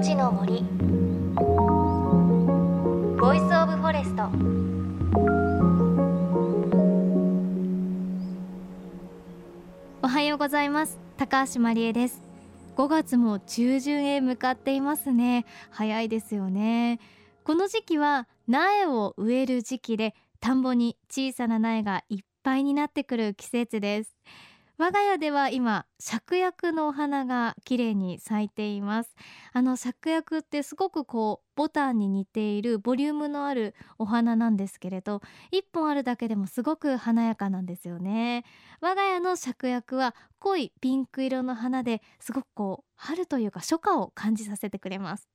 命の森。 Voice of Forest。おはようございます。高橋真理恵です。5月も中旬へ向かっていますね。早いですよね。この時期は苗を植える時期で田んぼに小さな苗がいっぱいになってくる季節です。我が家では今芍薬のお花が綺麗に咲いています。あの芍薬ってすごくこうボタンに似ているボリュームのあるお花なんですけれど一本あるだけでもすごく華やかなんですよね。我が家の芍薬は濃いピンク色の花ですごくこう春というか初夏を感じさせてくれます。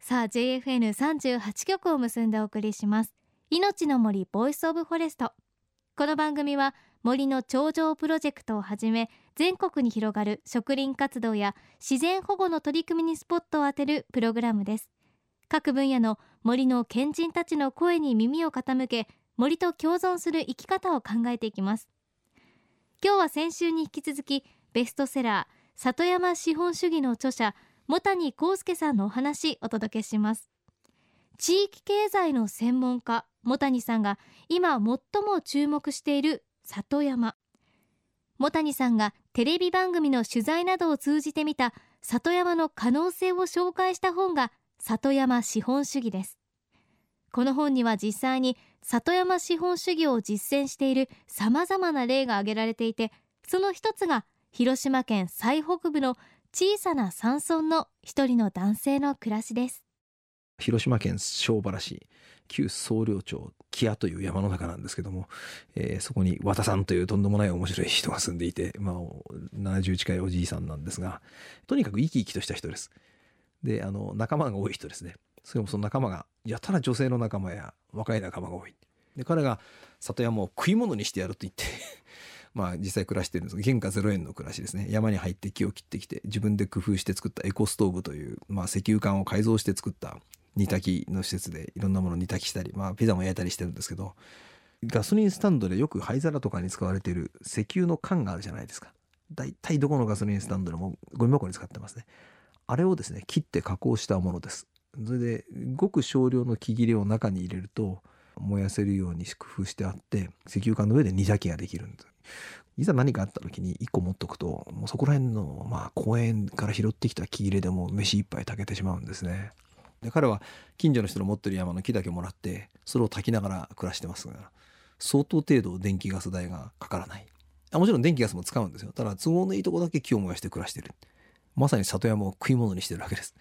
さあ JFN38 局を結んでお送りします。命の森 Voice of Forest。この番組は森の長城プロジェクトをはじめ全国に広がる植林活動や自然保護の取り組みにスポットを当てるプログラムです。各分野の森の賢人たちの声に耳を傾け森と共存する生き方を考えていきます。今日は先週に引き続きベストセラー里山資本主義の著者茂谷幸介さんのお話お届けします。地域経済の専門家茂谷さんが今最も注目している里山。茂谷さんがテレビ番組の取材などを通じてみた里山の可能性を紹介した本が里山資本主義です。この本には実際に里山資本主義を実践している様々な例が挙げられていてその一つが広島県最北部の小さな山村の一人の男性の暮らしです。広島県庄原市旧総領町木屋という山の中なんですけども、えー、そこに和田さんというとんでもない面白い人が住んでいて、まあ、70近いおじいさんなんですがとにかく生き生きとした人です。であの仲間が多い人ですね。それもその仲間がやたら女性の仲間や若い仲間が多い。で彼が里山を食い物にしてやると言って まあ実際暮らしてるんですが原価0円の暮らしですね。山に入って木を切ってきて自分で工夫して作ったエコストーブという、まあ、石油管を改造して作った煮炊きの施設でいろんなもの煮炊きしたり、まあ、ピザも焼いたりしてるんですけどガソリンスタンドでよく灰皿とかに使われている石油の缶があるじゃないですか。大体どこのガソリンスタンドでもゴミ箱に使ってますね。あれをですね切って加工したものです。それでごく少量の木切れを中に入れると燃やせるように工夫してあって石油缶の上で煮炊きができるんです。いざ何かあった時に1個持っとくともうそこら辺のまあ公園から拾ってきた木切れでも飯一杯炊けてしまうんですね。で彼は近所の人の持ってる山の木だけもらってそれを炊きながら暮らしてますが相当程度電気ガス代がかからない。あもちろん電気ガスも使うんですよ。ただ都合のいいとこだけ木を燃やして暮らしてる。まさに里山を食い物にしてるわけです、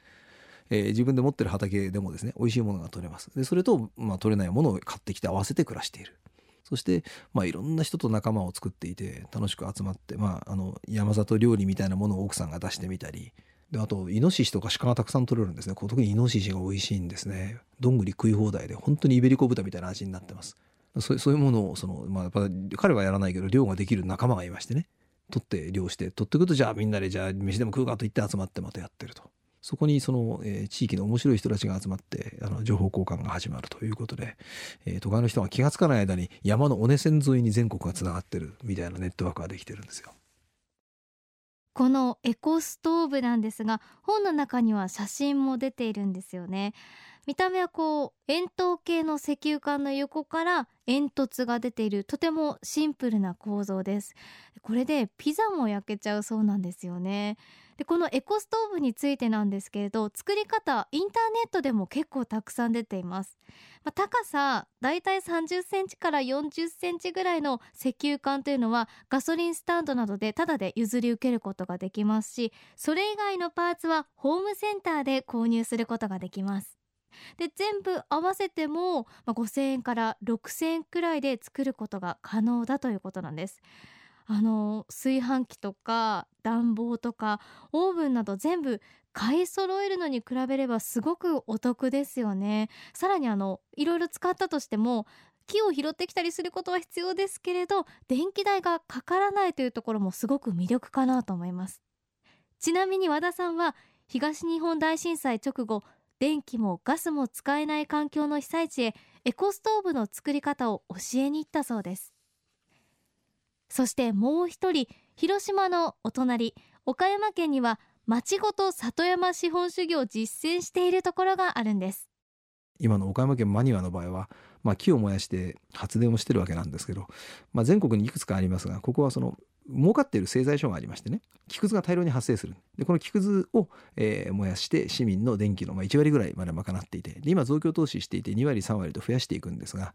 えー、自分で持ってる畑でもですね美味しいものが取れます。でそれと、まあ、取れないものを買ってきて合わせて暮らしている。そして、まあ、いろんな人と仲間を作っていて楽しく集まって、まあ、あの山里料理みたいなものを奥さんが出してみたりであとイノシシとか鹿がたくさん取れるんですね。特にイノシシが美味しいんですね。どんぐり食い放題で本当にイベリコ豚みたいな味になってます。そういうものをその、まあ、やっぱ彼はやらないけど漁ができる仲間がいましてね。取って漁して取ってくるとじゃあみんなでじゃあ飯でも食うかと言って集まってまたやってると。そこにその、えー、地域の面白い人たちが集まってあの情報交換が始まるということで、えー、都会の人が気が付かない間に山の尾根線沿いに全国がつながってるみたいなネットワークができてるんですよ。このエコストーブなんですが本の中には写真も出ているんですよね。見た目はこう円筒形の石油管の横から煙突が出ているとてもシンプルな構造です。これでピザも焼けちゃうそうなんですよね。でこのエコストーブについてなんですけれど作り方インターネットでも結構たくさん出ています、まあ、高さだいたい30センチから40センチぐらいの石油管というのはガソリンスタンドなどでタダで譲り受けることができますしそれ以外のパーツはホームセンターで購入することができます。で全部合わせても、まあ、5000円から6000円くらいで作ることが可能だということなんです。あの炊飯器とか暖房とかオーブンなど全部買い揃えるのに比べればすごくお得ですよね。さらにあのいろいろ使ったとしても木を拾ってきたりすることは必要ですけれど電気代がかからないというところもすごく魅力かなと思います。ちなみに和田さんは東日本大震災直後電気もガスも使えない環境の被災地へエコストーブの作り方を教えに行ったそうです。そしてもう一人広島のお隣岡山県には町ごと里山資本主義を実践しているところがあるんです。今の岡山県真庭の場合は、まあ、木を燃やして発電をしてるわけなんですけど、まあ、全国にいくつかありますがここはその儲かっている製材所がありましてね木くずが大量に発生する。でこの木くずを、えー、燃やして市民の電気のまあ1割ぐらいまで賄っていてで今増強投資していて2割3割と増やしていくんですが、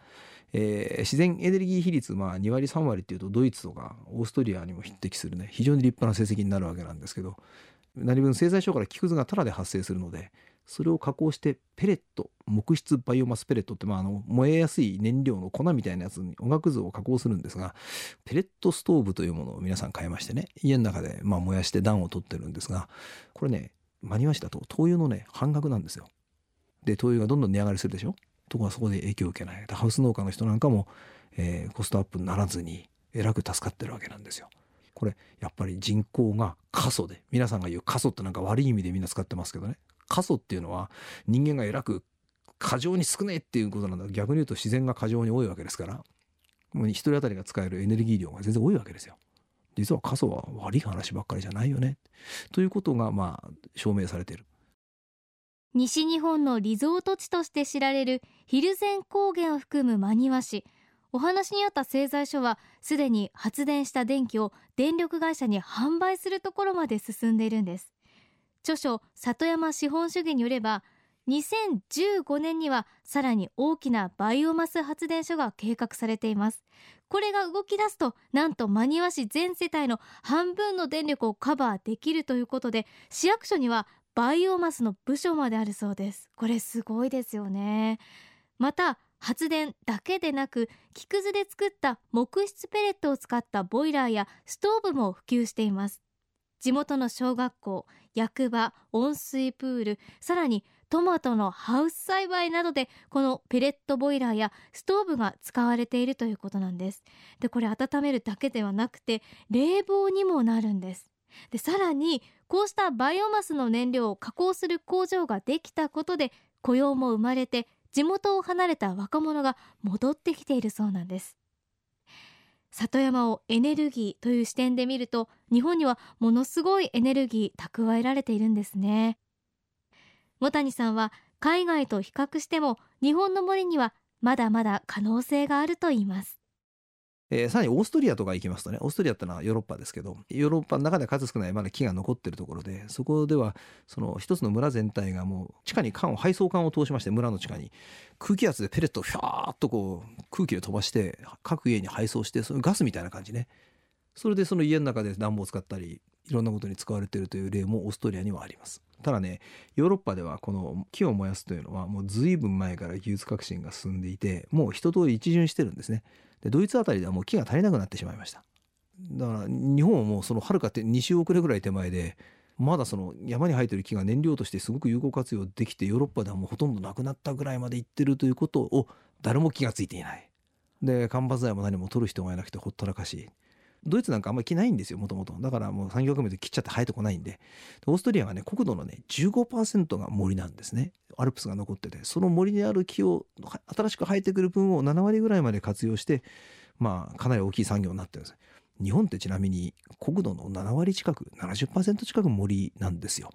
えー、自然エネルギー比率まあ2割3割っていうとドイツとかオーストリアにも匹敵するね非常に立派な成績になるわけなんですけど何分製材所から木くずがタダで発生するのでそれを加工してペレット木質バイオマスペレットって、まあ、あの燃えやすい燃料の粉みたいなやつにおがくずを加工するんですがペレットストーブというものを皆さん買いましてね家の中でまあ燃やして暖を取ってるんですがこれね真庭市だと灯油のね半額なんですよ。で灯油がどんどん値上がりするでしょ？ところがそこで影響を受けないハウス農家の人なんかも、えー、コストアップにならずにえらく助かってるわけなんですよ。これやっぱり人口が過疎で皆さんが言う過疎ってなんか悪い意味でみんな使ってますけどね過疎っていうのは人間がえらく過剰に少ないっていうことなんだ逆に言うと自然が過剰に多いわけですからもう一人当たりが使えるエネルギー量が全然多いわけですよ。実は過疎は悪い話ばっかりじゃないよねということがまあ証明されている。西日本のリゾート地として知られる蒜山高原を含む真庭市お話にあった製材所はすでに発電した電気を電力会社に販売するところまで進んでいるんです。著書里山資本主義によれば2015年にはさらに大きなバイオマス発電所が計画されています。これが動き出すとなんと真庭市全世帯の半分の電力をカバーできるということで市役所にはバイオマスの部署まであるそうです。これすごいですよね。また発電だけでなく木くずで作った木質ペレットを使ったボイラーやストーブも普及しています。地元の小学校役場温水プールさらにトマトのハウス栽培などでこのペレットボイラーやストーブが使われているということなんです。でこれ温めるだけではなくて冷房にもなるんです。でさらにこうしたバイオマスの燃料を加工する工場ができたことで雇用も生まれて地元を離れた若者が戻ってきているそうなんです。里山をエネルギーという視点で見ると日本にはものすごいエネルギー蓄えられているんですね。茂谷さんは海外と比較しても日本の森にはまだまだ可能性があると言います。えー、さらにオーストリアとか行きますとねオーストリアってのはヨーロッパですけどヨーロッパの中で数少ないまだ木が残ってるところでそこではその一つの村全体がもう地下に管を配送管を通しまして村の地下に空気圧でペレットをフャーっとこう空気で飛ばして各家に配送してそのガスみたいな感じね。それでその家の中で暖房を使ったりいろんなことに使われているという例もオーストリアにはあります。ただねヨーロッパではこの木を燃やすというのはもう随分前から技術革新が進んでいてもう一通り一巡してるんですね。でドイツあたりではもう木が足りなくなってしまいました。だから日本はもうそのはるかって2週遅れぐらい手前でまだその山に生えてる木が燃料としてすごく有効活用できてヨーロッパではもうほとんどなくなったぐらいまでいってるということを誰も気が付いていない。で間伐材も何も取る人がいなくてほったらかしドイツなんかあんまり木ないんですよもともとだからもう産業革命で切っちゃって生えてこないんで。オーストリアはね国土のね15%が森なんですね。アルプスが残ってて。その森にある木を新しく生えてくる分を7割ぐらいまで活用してまあかなり大きい産業になってるんです。日本ってちなみに国土の7割近く70%近く森なんですよ。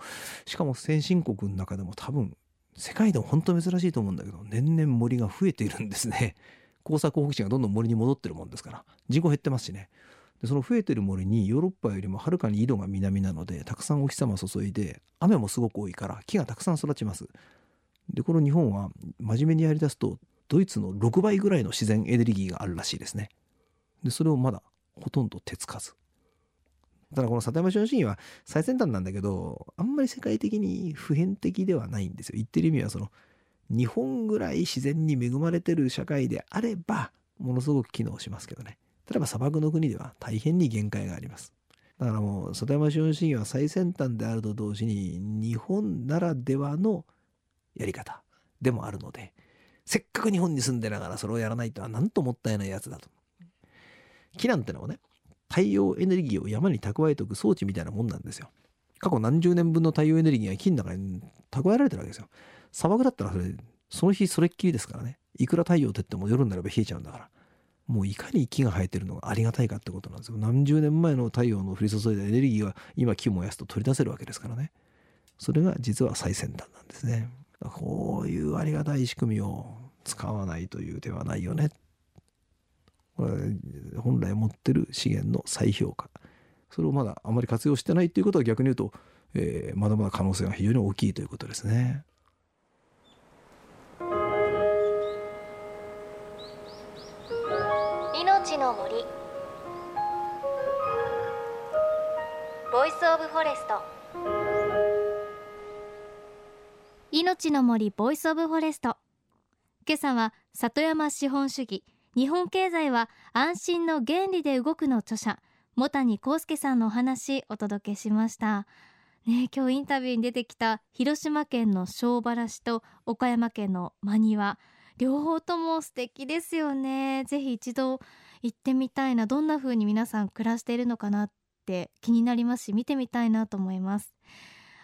しかも先進国の中でも多分世界でも本当珍しいと思うんだけど年々森が増えているんですね。耕作放棄地がどんどん森に戻ってるもんですから。人口減ってますしね。でその増えてる森にヨーロッパよりもはるかに緯度が南なのでたくさんお日様注いで雨もすごく多いから木がたくさん育ちます。でこの日本は真面目にやりだすとドイツの6倍ぐらいの自然エネルギーがあるらしいですね。でそれをまだほとんど手つかず。ただこの里山資本主義は最先端なんだけどあんまり世界的に普遍的ではないんですよ。言ってる意味はその日本ぐらい自然に恵まれてる社会であればものすごく機能しますけどね。例えば砂漠の国では大変に限界があります。だからもう里山資本主義は最先端であると同時に日本ならではのやり方でもあるのでせっかく日本に住んでながらそれをやらないとはなんともったいないやつだと。木なんてのはね太陽エネルギーを山に蓄えておく装置みたいなもんなんですよ。過去何十年分の太陽エネルギーが木の中に蓄えられてるわけですよ。砂漠だったらそれその日それっきりですからねいくら太陽照っても夜になれば冷えちゃうんだから。もういかに木が生えてるのがありがたいかってことなんですよ。何十年前の太陽の降り注いだエネルギーは今木を燃やすと取り出せるわけですからね。それが実は最先端なんですね。こういうありがたい仕組みを使わないという手はないよね。これ本来持ってる資源の再評価。それをまだあまり活用してないっていうことは逆に言うと、えー、まだまだ可能性が非常に大きいということですね。の森。 Voice of Forest。命の森 Voice of Forest。今朝は里山資本主義。日本経済は安心の原理で動くの著者。茂谷幸介さんのお話お届けしました。ね今日インタビューに出てきた広島県の庄原市と岡山県の真庭。両方とも素敵ですよね。ぜひ一度行ってみたいなどんな風に皆さん暮らしているのかなって気になりますし見てみたいなと思います。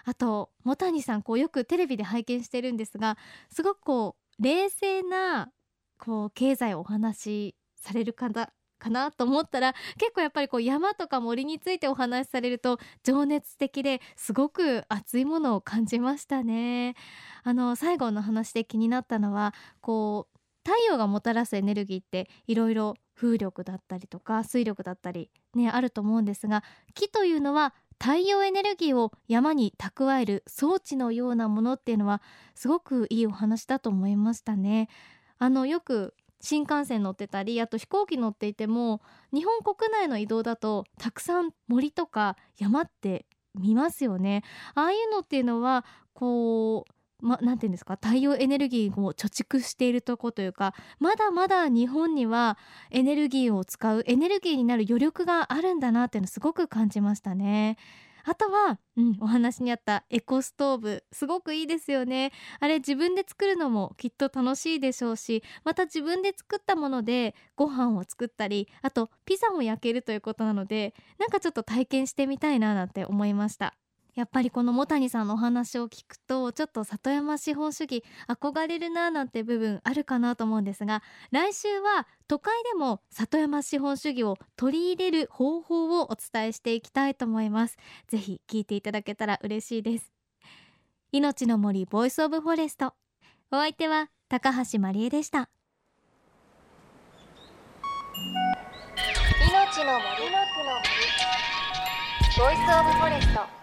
あと茂谷さんこうよくテレビで拝見してるんですがすごくこう冷静なこう経済をお話しされる方かなと思ったら結構やっぱりこう山とか森についてお話しされると情熱的ですごく熱いものを感じましたね。あの最後の話で気になったのはこう太陽がもたらすエネルギーっていろいろ風力だったりとか水力だったりねあると思うんですが木というのは太陽エネルギーを山に蓄える装置のようなものっていうのはすごくいいお話だと思いましたね。あのよく新幹線乗ってたりあと飛行機乗っていても日本国内の移動だとたくさん森とか山って見ますよね。ああいうのっていうのはこうま、なんていうんですか？太陽エネルギーを貯蓄しているとこというかまだまだ日本にはエネルギーを使うエネルギーになる余力があるんだなっていうのすごく感じましたね。あとは、うん、お話にあったエコストーブすごくいいですよね。あれ自分で作るのもきっと楽しいでしょうしまた自分で作ったものでご飯を作ったりあとピザも焼けるということなのでなんかちょっと体験してみたいななんて思いました。やっぱりこの茂谷さんのお話を聞くとちょっと里山資本主義憧れるななんて部分あるかなと思うんですが来週は都会でも里山資本主義を取り入れる方法をお伝えしていきたいと思います。ぜひ聞いていただけたら嬉しいです。命の森 Voice of Forest。お相手は高橋真理恵でした。命の森。の木の森。 Voice of Forest。